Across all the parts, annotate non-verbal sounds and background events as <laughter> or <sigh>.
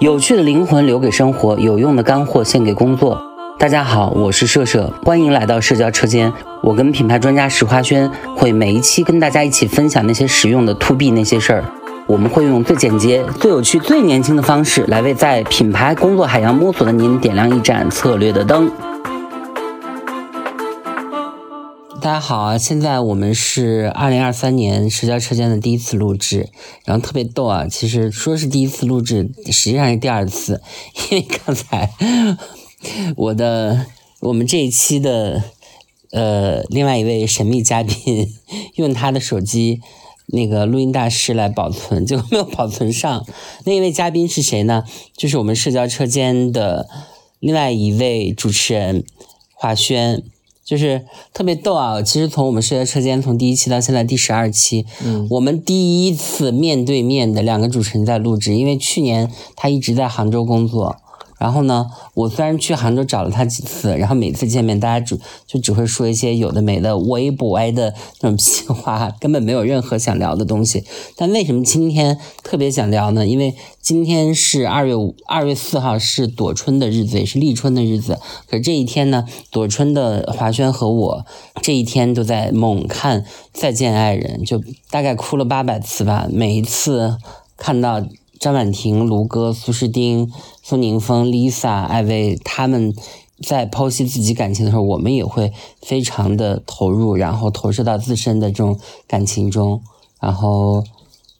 有趣的灵魂留给生活，有用的干货献给工作。大家好，我是社社，欢迎来到社交车间。我跟品牌专家石花轩会每一期跟大家一起分享那些实用的 to B 那些事儿。我们会用最简洁、最有趣、最年轻的方式来为在品牌工作海洋摸索的您点亮一盏策略的灯。大家好啊！现在我们是二零二三年社交车间的第一次录制，然后特别逗啊！其实说是第一次录制，实际上是第二次，因为刚才我的我们这一期的呃另外一位神秘嘉宾 <laughs> 用他的手机那个录音大师来保存，结果没有保存上。那一位嘉宾是谁呢？就是我们社交车间的另外一位主持人华轩。就是特别逗啊！其实从我们社交车间从第一期到现在第十二期，嗯，我们第一次面对面的两个主持人在录制，因为去年他一直在杭州工作。然后呢，我虽然去杭州找了他几次，然后每次见面，大家只就只会说一些有的没的、歪不歪的那种屁话，根本没有任何想聊的东西。但为什么今天特别想聊呢？因为今天是二月五、二月四号，是躲春的日子，也是立春的日子。可是这一天呢，躲春的华轩和我这一天都在猛看《再见爱人》，就大概哭了八百次吧。每一次看到。张婉婷、卢哥、苏诗丁、宋宁峰、Lisa、艾薇他们在剖析自己感情的时候，我们也会非常的投入，然后投射到自身的这种感情中。然后，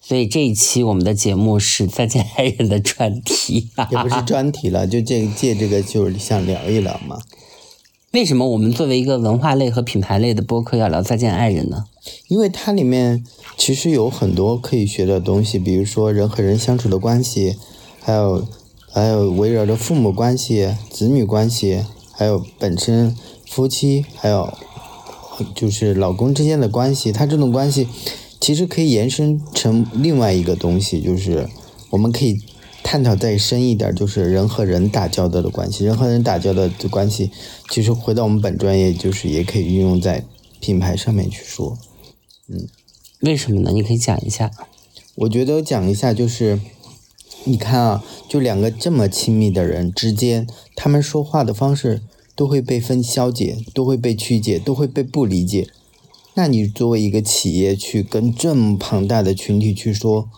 所以这一期我们的节目是再见爱人的专题，也不是专题了，就借借这个就是想聊一聊嘛。为什么我们作为一个文化类和品牌类的播客要聊再见爱人呢？因为它里面其实有很多可以学的东西，比如说人和人相处的关系，还有还有围绕着父母关系、子女关系，还有本身夫妻，还有就是老公之间的关系，它这种关系其实可以延伸成另外一个东西，就是我们可以。探讨再深一点，就是人和人打交道的关系。人和人打交道的关系，其实回到我们本专业，就是也可以运用在品牌上面去说。嗯，为什么呢？你可以讲一下。我觉得讲一下就是，你看啊，就两个这么亲密的人之间，他们说话的方式都会被分消解，都会被曲解，都会被不理解。那你作为一个企业去跟这么庞大的群体去说，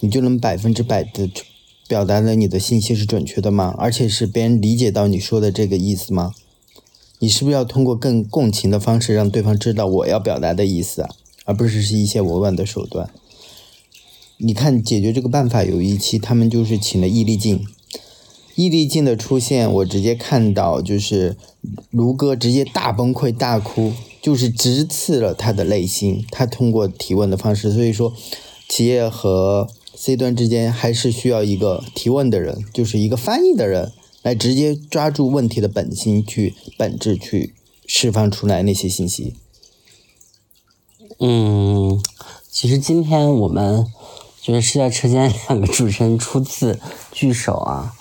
你就能百分之百的。表达了你的信息是准确的吗？而且是别人理解到你说的这个意思吗？你是不是要通过更共情的方式让对方知道我要表达的意思啊？而不是是一些委婉的手段。你看，解决这个办法有一期他们就是请了易立竞，易立竞的出现，我直接看到就是卢哥直接大崩溃大哭，就是直刺了他的内心。他通过提问的方式，所以说企业和。C 端之间还是需要一个提问的人，就是一个翻译的人，来直接抓住问题的本心，去本质去释放出来那些信息。嗯，其实今天我们就是是在车间两个主持人初次聚首啊。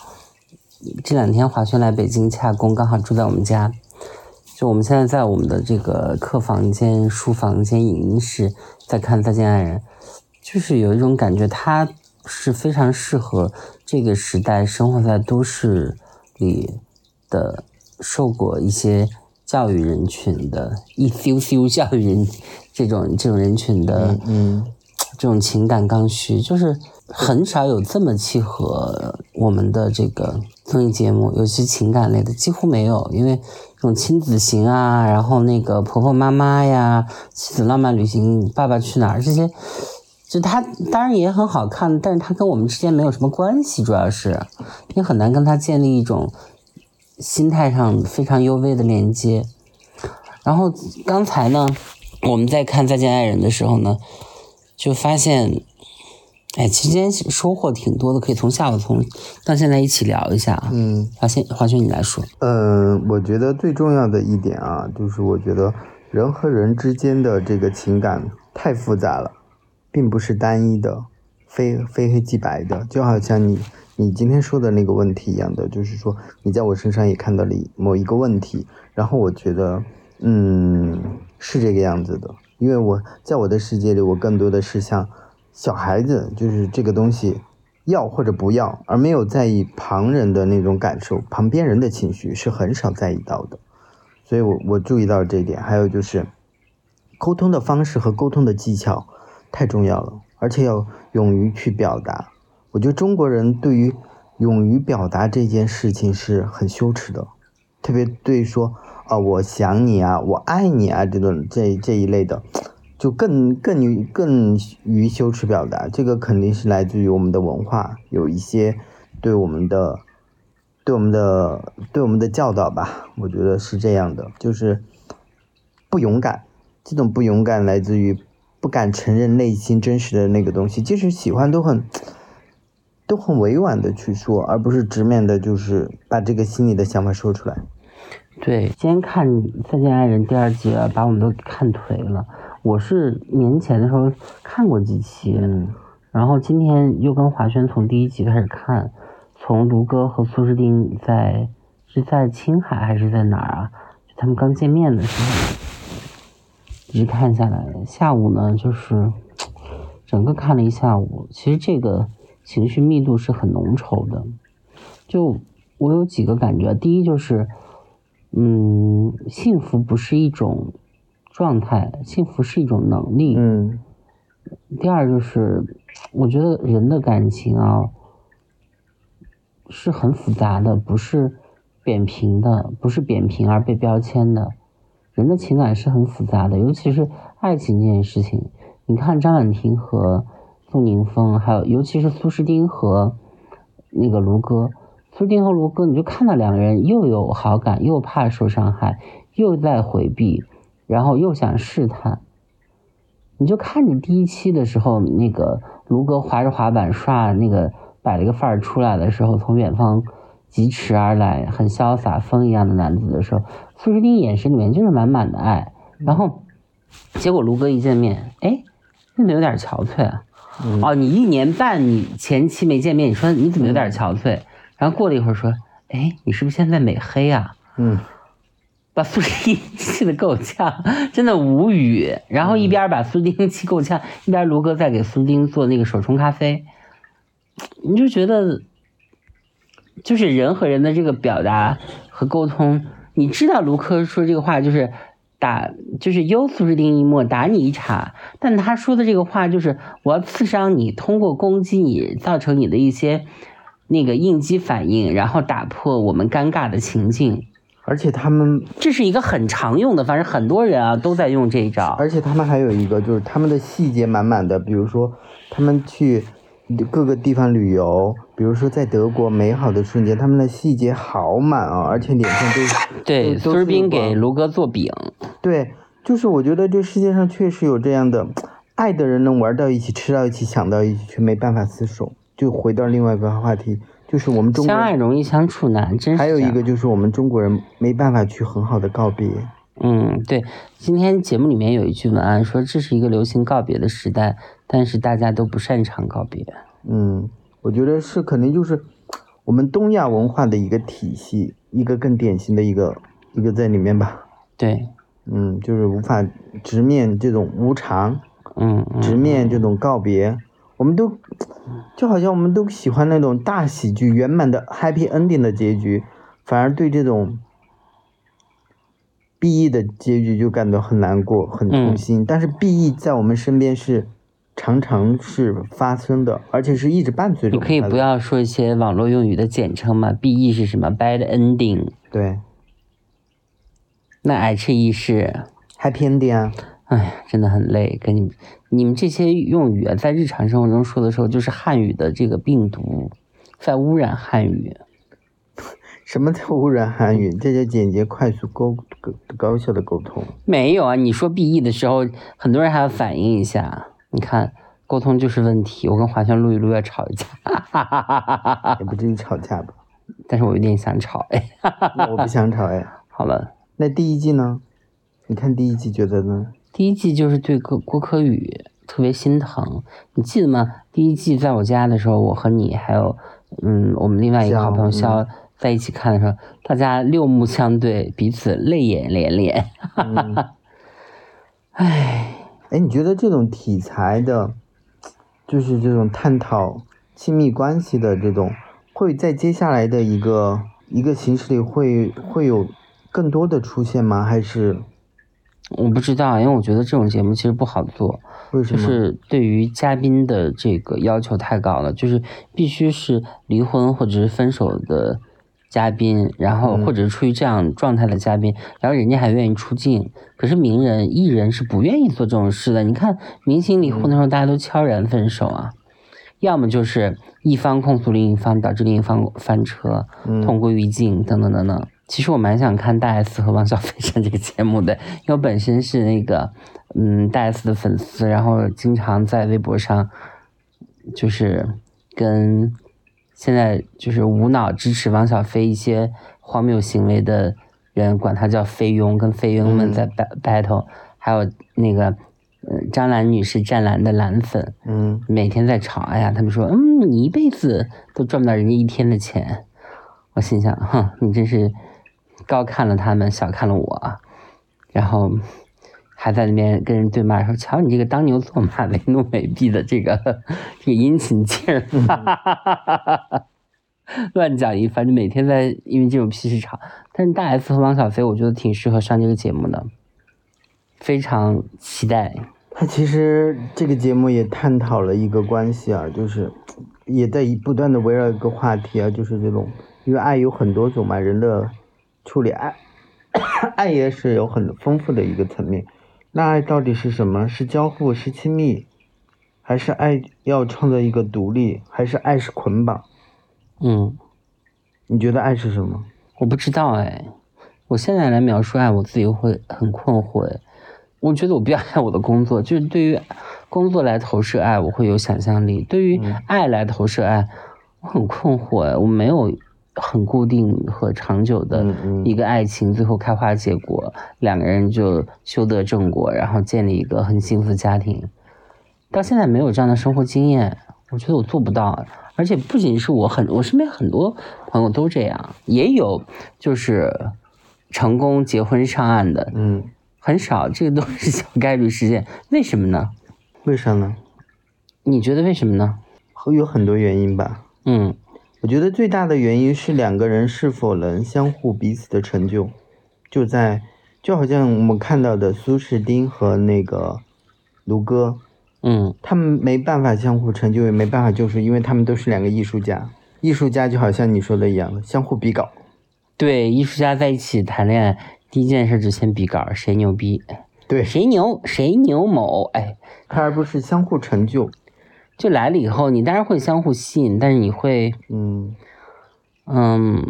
这两天华轩来北京洽公，刚好住在我们家，就我们现在在我们的这个客房间、书房间、影音室在看《再见爱人》。就是有一种感觉，他是非常适合这个时代生活在都市里的、受过一些教育人群的、一丢丢教育人这种这种人群的，嗯，这种情感刚需，就是很少有这么契合我们的这个综艺节目，尤其情感类的几乎没有，因为这种亲子型啊，然后那个婆婆妈妈呀、妻子浪漫旅行、爸爸去哪儿这些。就他当然也很好看，但是他跟我们之间没有什么关系，主要是你很难跟他建立一种心态上非常优微的连接。然后刚才呢，我们在看《再见爱人》的时候呢，就发现，哎，期间收获挺多的，可以从下午从到现在一起聊一下啊。嗯，华轩，华轩你来说。嗯，我觉得最重要的一点啊，就是我觉得人和人之间的这个情感太复杂了。并不是单一的，非非黑即白的，就好像你你今天说的那个问题一样的，就是说你在我身上也看到了某一个问题，然后我觉得，嗯，是这个样子的，因为我在我的世界里，我更多的是像小孩子，就是这个东西要或者不要，而没有在意旁人的那种感受，旁边人的情绪是很少在意到的。所以我我注意到这一点。还有就是，沟通的方式和沟通的技巧太重要了，而且要勇于去表达。我觉得中国人对于勇于表达这件事情是很羞耻的，特别对说啊、我想你啊，我爱你啊这种这这一类的，就更更于更于羞耻表达。这个肯定是来自于我们的文化有一些对我们的对我们的对我们的教导吧，我觉得是这样的，就是不勇敢。这种不勇敢来自于不敢承认内心真实的那个东西，即使喜欢都很都很委婉的去说，而不是直面的，就是把这个心里的想法说出来。对，今天看《再见爱人》第二季啊，把我们都看颓了。我是年前的时候看过几期，嗯然后今天又跟华轩从第一集开始看，从卢哥和苏诗丁在是在青海还是在哪儿啊？就他们刚见面的时候，一直看下来。下午呢，就是整个看了一下午，其实这个情绪密度是很浓稠的。就我有几个感觉，第一就是，嗯，幸福不是一种状态，幸福是一种能力。嗯第二就是，我觉得人的感情啊是很复杂的，不是扁平的，不是扁平而被标签的。人的情感是很复杂的，尤其是爱情这件事情。你看张婉婷和苏宁峰，还有尤其是苏诗丁和那个卢哥，苏诗丁和卢哥，你就看到两个人又有好感，又怕受伤害，又在回避，然后又想试探。你就看着第一期的时候，那个卢哥滑着滑板刷那个摆了个范儿出来的时候，从远方疾驰而来，很潇洒风一样的男子的时候，苏诗丁眼神里面就是满满的爱。然后，结果卢哥一见面，哎，变得有点憔悴啊？嗯哦，你一年半你前期没见面，你说你怎么有点憔悴？然后过了一会儿说，哎，你是不是现在美黑啊？嗯把苏丁气的够呛，真的无语。然后一边把苏丁气够呛，一边卢哥在给苏丁做那个手冲咖啡，你就觉得，就是人和人的这个表达和沟通，你知道卢哥说这个话就是打，就是优苏士丁一莫打你一茬，但他说的这个话就是我要刺伤你，通过攻击你，造成你的一些那个应激反应，然后打破我们尴尬的情境。而且他们，这是一个很常用的，反正很多人啊都在用这一招。而且他们还有一个就是他们的细节满满的，比如说他们去各个地方旅游，比如说在德国美好的瞬间，他们的细节好满啊，而且脸上都对，都苏士斌给卢哥做饼，对，就是我觉得这世界上确实有这样的爱的人，能玩到一起，吃到一起，想到一起，却没办法厮守。就回到另外一个话题，就是我们中国人，相爱容易相处难，真是还有一个就是我们中国人没办法去很好的告别。嗯，对，今天节目里面有一句文案说，这是一个流行告别的时代，但是大家都不擅长告别。嗯，我觉得是肯定就是我们东亚文化的一个体系，一个更典型的一个一个在里面吧。对，嗯，就是无法直面这种无常，嗯嗯，直面这种告别，我们都就好像我们都喜欢那种大喜剧、圆满的 happy ending 的结局，反而对这种 BE 的结局就感到很难过、很痛心。但是 BE 在我们身边是常常是发生的，而且是一直伴随着你可以不要说一些网络用语的简称嘛？BE 是什么？Bad ending。对那 HE 是，happy ending 啊，哎呀，真的很累。跟你们你们这些用语啊，在日常生活中说的时候，就是汉语的这个病毒在污染汉语。什么叫污染韩语？这叫简洁、快速、高高高效的沟通。没有啊，你说 BE 的时候，很多人还要反应一下。你看，沟通就是问题。我跟华轩录一录要吵一架，<laughs> 也不至于吵架吧？但是我有点想吵。哎，<laughs> 那我不想吵哎。好了，那第一季呢？你看第一季觉得呢？第一季就是对郭郭柯宇特别心疼，你记得吗？第一季在我家的时候，我和你还有嗯我们另外一个好朋友肖肖在一起看的时候，大家六目相对，彼此泪眼连连。嗯唉，哎，你觉得这种题材的，就是这种探讨亲密关系的这种，会在接下来的一个一个形式里会会有更多的出现吗？还是我不知道，因为我觉得这种节目其实不好做，就为什么？就是对于嘉宾的这个要求太高了，就是必须是离婚或者是分手的嘉宾，然后嗯或者是处于这样状态的嘉宾，然后人家还愿意出镜。可是名人艺人是不愿意做这种事的。你看明星离婚的时候，大家都悄然分手啊，要么就是一方控诉另一方，导致另一方翻车，嗯同归于尽等等等等。其实我蛮想看大 S 和汪小菲上这个节目的，因为我本身是那个嗯大 S 的粉丝，然后经常在微博上就是跟现在就是无脑支持王小飞一些荒谬行为的人，管他叫菲佣，跟菲佣们在 bat- battle，、还有那个嗯张兰女士湛蓝的蓝粉，嗯每天在吵，哎呀，他们说，嗯，你一辈子都赚不到人家一天的钱。我心想，哼，你真是高看了他们，小看了我啊。然后还在那边跟人对骂说，瞧你这个当牛做马、为奴为婢的这个这个殷勤劲儿，<laughs> 乱讲一番，就每天在因为这种屁事吵。但是大 S 和汪小菲，我觉得挺适合上这个节目的，非常期待。他其实这个节目也探讨了一个关系啊，就是也在不断的围绕一个话题啊，就是这种，因为爱有很多种嘛，人的处理爱，<coughs> 爱也是有很丰富的一个层面。那爱到底是什么？是交互，是亲密，还是爱要创造一个独立，还是爱是捆绑？嗯。你觉得爱是什么？我不知道哎，我现在来描述爱，我自己会很困惑哎。我觉得我比较爱我的工作，就是对于工作来投射爱，我会有想象力；对于爱来投射爱，我很困惑哎，我没有很固定和长久的一个爱情，最后开花结果，两个人就修得正果，然后建立一个很幸福的家庭。到现在没有这样的生活经验，我觉得我做不到。而且不仅是我很，我身边很多朋友都这样，也有就是成功结婚上岸的，嗯，很少，这个都是小概率事件。为什么呢？为啥呢？你觉得为什么呢？有很多原因吧。嗯我觉得最大的原因是两个人是否能相互彼此的成就，就在就好像我们看到的苏士丁和那个卢哥，嗯他们没办法相互成就，也没办法救赎，因为他们都是两个艺术家。艺术家就好像你说的一样，相互比稿。对，艺术家在一起谈恋爱，第一件事就先比稿，谁牛逼，对，谁牛，谁牛某，哎，而不是相互成就。就来了以后，你当然会相互吸引，但是你会，嗯，嗯，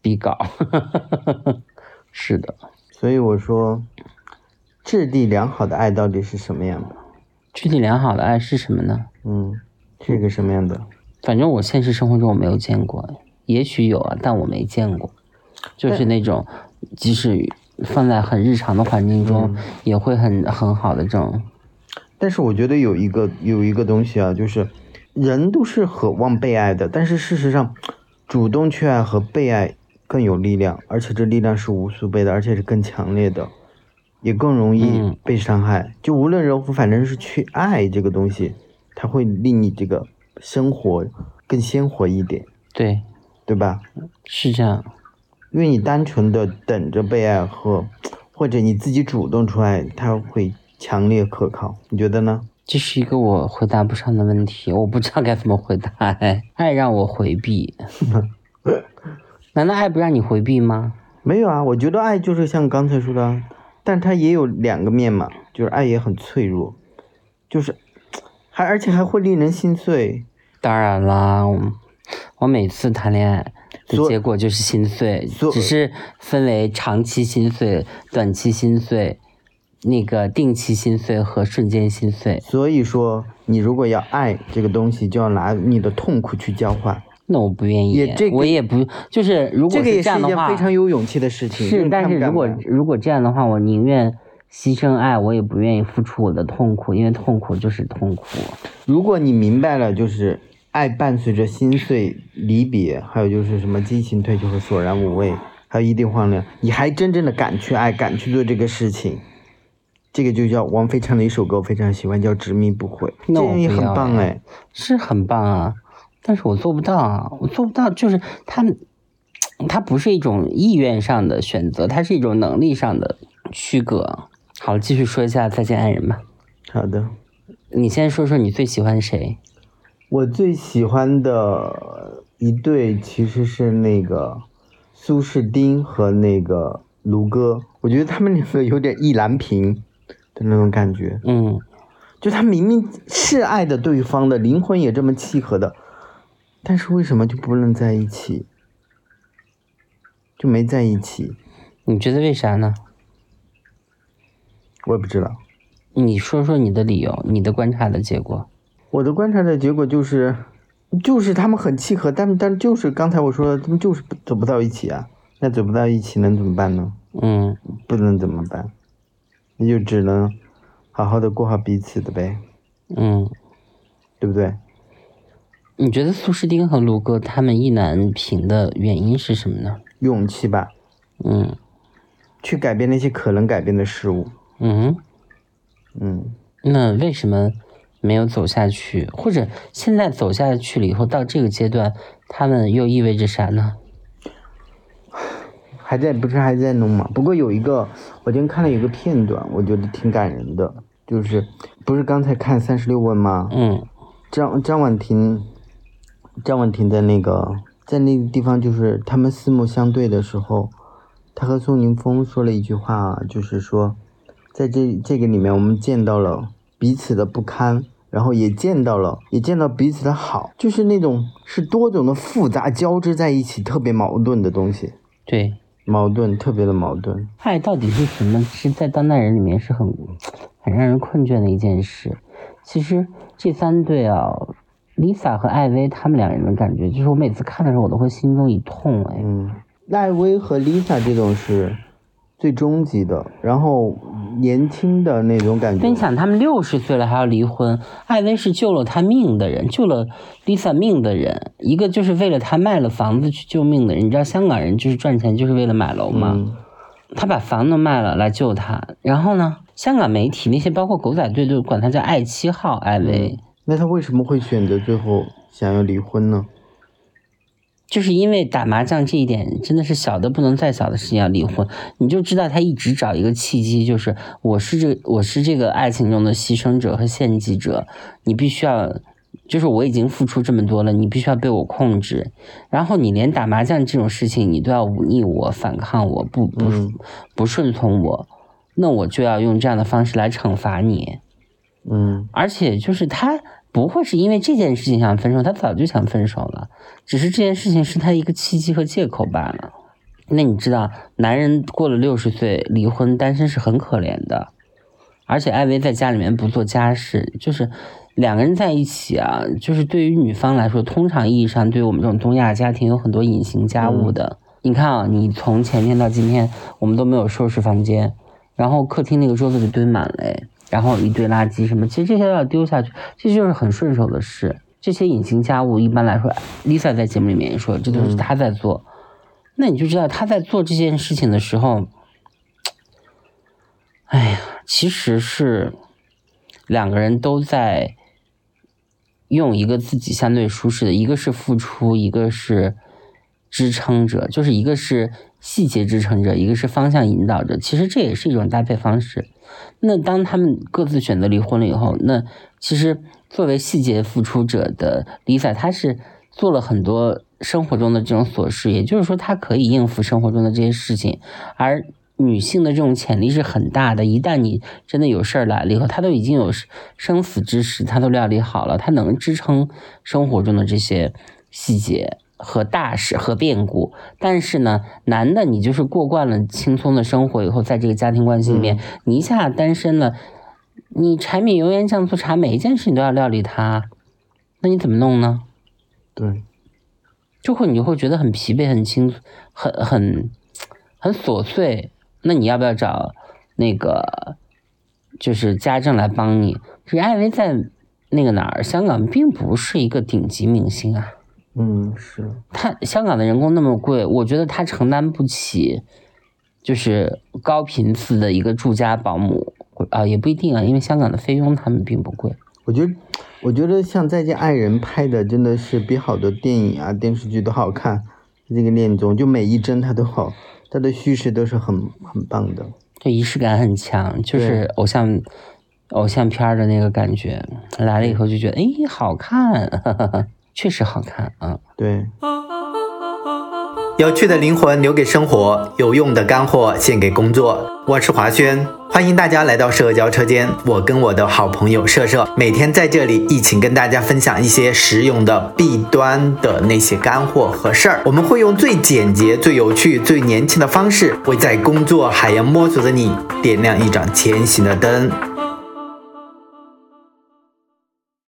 比稿，<laughs> 是的，所以我说，质地良好的爱到底是什么样的？质地良好的爱是什么呢？嗯，是个什么样的？反正我现实生活中我没有见过，也许有啊，但我没见过。就是那种，即使放在很日常的环境中，也会很很好的这种。但是我觉得有一个有一个东西啊，就是人都是渴望被爱的，但是事实上，主动去爱和被爱更有力量，而且这力量是无数倍的，而且是更强烈的，也更容易嗯被伤害。就无论如何，反正是去爱这个东西，它会令你这个生活更鲜活一点，对，对吧？是这样。因为你单纯的等着被爱和，或者你自己主动出爱，它会强烈可靠。你觉得呢？这是一个我回答不上的问题，我不知道该怎么回答。哎，爱让我回避，<laughs> 难道爱不让你回避吗？没有啊，我觉得爱就是像刚才说的啊，但它也有两个面嘛，就是爱也很脆弱，就是还而且还会令人心碎。当然啦，我我每次谈恋爱的结果就是心碎，只是分为长期心碎、短期心碎、那个定期心碎和瞬间心碎。所以说，你如果要爱这个东西，就要拿你的痛苦去交换。那我不愿意，也这个我也不就是如果这个也是一件这样的话，非常有勇气的事情。是但是如果如果这样的话，我宁愿牺牲爱，我也不愿意付出我的痛苦，因为痛苦就是痛苦。如果你明白了，就是爱伴随着心碎、离别，还有就是什么激情褪去和索然无味，还有一定荒凉，你还真正的敢去爱，敢去做这个事情，这个就叫王菲唱的一首歌，我非常喜欢，叫《执迷不悔》，那我样也很棒哎。是很棒啊！但是我做不到啊，我做不到，就是他，他不是一种意愿上的选择，它是一种能力上的区隔。好，继续说一下《再见爱人》吧。好的，你先说说你最喜欢谁？我最喜欢的一对其实是那个苏士丁和那个卢哥，我觉得他们两个有点意难平的那种感觉。嗯，就他明明是爱的对方的，灵魂也这么契合的，但是为什么就不能在一起？就没在一起？你觉得为啥呢？我也不知道。你说说你的理由，你的观察的结果。我的观察的结果就是，就是他们很契合，但但就是刚才我说的，他们就是不走不到一起啊。那走不到一起能怎么办呢？嗯不能怎么办？那就只能好好的过好彼此的呗，嗯，对不对？你觉得苏诗丁和卢哥他们意难平的原因是什么呢？勇气吧，嗯去改变那些可能改变的事物。嗯，嗯，那为什么没有走下去？或者现在走下去了以后，到这个阶段，他们又意味着啥呢？还在不是还在弄吗？不过有一个，我今天看了一个片段，我觉得挺感人的，就是不是刚才看三十六问吗？嗯张张婉婷，张婉婷在那个在那个地方，就是他们四目相对的时候，他和宋宁峰说了一句话，就是说，在这这个里面，我们见到了彼此的不堪，然后也见到了，也见到彼此的好，就是那种是多种的复杂交织在一起，特别矛盾的东西，对，矛盾特别的矛盾。爱到底是什么？是在当代人里面是很很让人困倦的一件事。其实这三对啊，Lisa 和艾薇他们两人的感觉，就是我每次看的时候，我都会心中一痛哎。嗯，艾薇和 Lisa 这种是最终极的，然后年轻的那种感觉。分享他们六十岁了还要离婚，艾薇是救了他命的人，救了 Lisa 命的人，一个就是为了他卖了房子去救命的人。你知道香港人就是赚钱就是为了买楼吗？嗯他把房子卖了来救他，然后呢，香港媒体那些包括狗仔队都管他叫爱七号艾薇。那他为什么会选择最后想要离婚呢？就是因为打麻将这一点真的是小的不能再小的事情要离婚，你就知道他一直找一个契机，就是我是这我是这个爱情中的牺牲者和献祭者，你必须要，就是我已经付出这么多了，你必须要被我控制，然后你连打麻将这种事情你都要忤逆我、反抗我、不不嗯。不顺从我，那我就要用这样的方式来惩罚你。嗯。而且就是他不会是因为这件事情想分手，他早就想分手了，只是这件事情是他一个契机和借口罢了。那你知道，男人过了六十岁离婚单身是很可怜的，而且艾薇在家里面不做家事，就是两个人在一起啊，就是对于女方来说，通常意义上对于我们这种东亚家庭有很多隐形家务的。你看啊，你从前天到今天，我们都没有收拾房间，然后客厅那个桌子就堆满了哎，然后一堆垃圾什么，其实这些都要丢下去，这就是很顺手的事。这些隐形家务一般来说，Lisa 在节目里面也说，这都是她在做。那你就知道她在做这件事情的时候，哎呀，其实是两个人都在用一个自己相对舒适的，一个是付出，一个是支撑者，就是一个是细节支撑者，一个是方向引导者。其实这也是一种搭配方式。那当他们各自选择离婚了以后，那其实作为细节付出者的 Lisa，她是做了很多生活中的这种琐事，也就是说，她可以应付生活中的这些事情，而女性的这种潜力是很大的。一旦你真的有事儿来了以后，她都已经有生死之时，她都料理好了，她能支撑生活中的这些细节。和大事和变故，但是呢，男的你就是过惯了轻松的生活以后，在这个家庭关系里面，你一下单身了，你柴米油盐酱醋茶每一件事你都要料理它，那你怎么弄呢？对，就会你就会觉得很疲惫、很轻、很很很琐碎。那你要不要找那个就是家政来帮你？可是艾薇在那个哪儿，香港并不是一个顶级明星啊。嗯是，他香港的人工那么贵，我觉得他承担不起，就是高频次的一个住家保姆啊，也不一定啊，因为香港的菲佣他们并不贵。我觉得，我觉得像《再见爱人》拍的真的是比好多电影啊、电视剧都好看。这个恋综就每一帧它都好，它的叙事都是很很棒的。对，仪式感很强，就是偶像偶像片儿的那个感觉。来了以后就觉得，哎，好看，确实好看啊。对。有趣的灵魂留给生活，有用的干货献给工作。我是华轩，欢迎大家来到社交车间。我跟我的好朋友社社每天在这里一起跟大家分享一些实用的弊端的那些干货和事儿。我们会用最简洁、最有趣、最年轻的方式，为在工作海洋摸索的你点亮一盏前行的灯。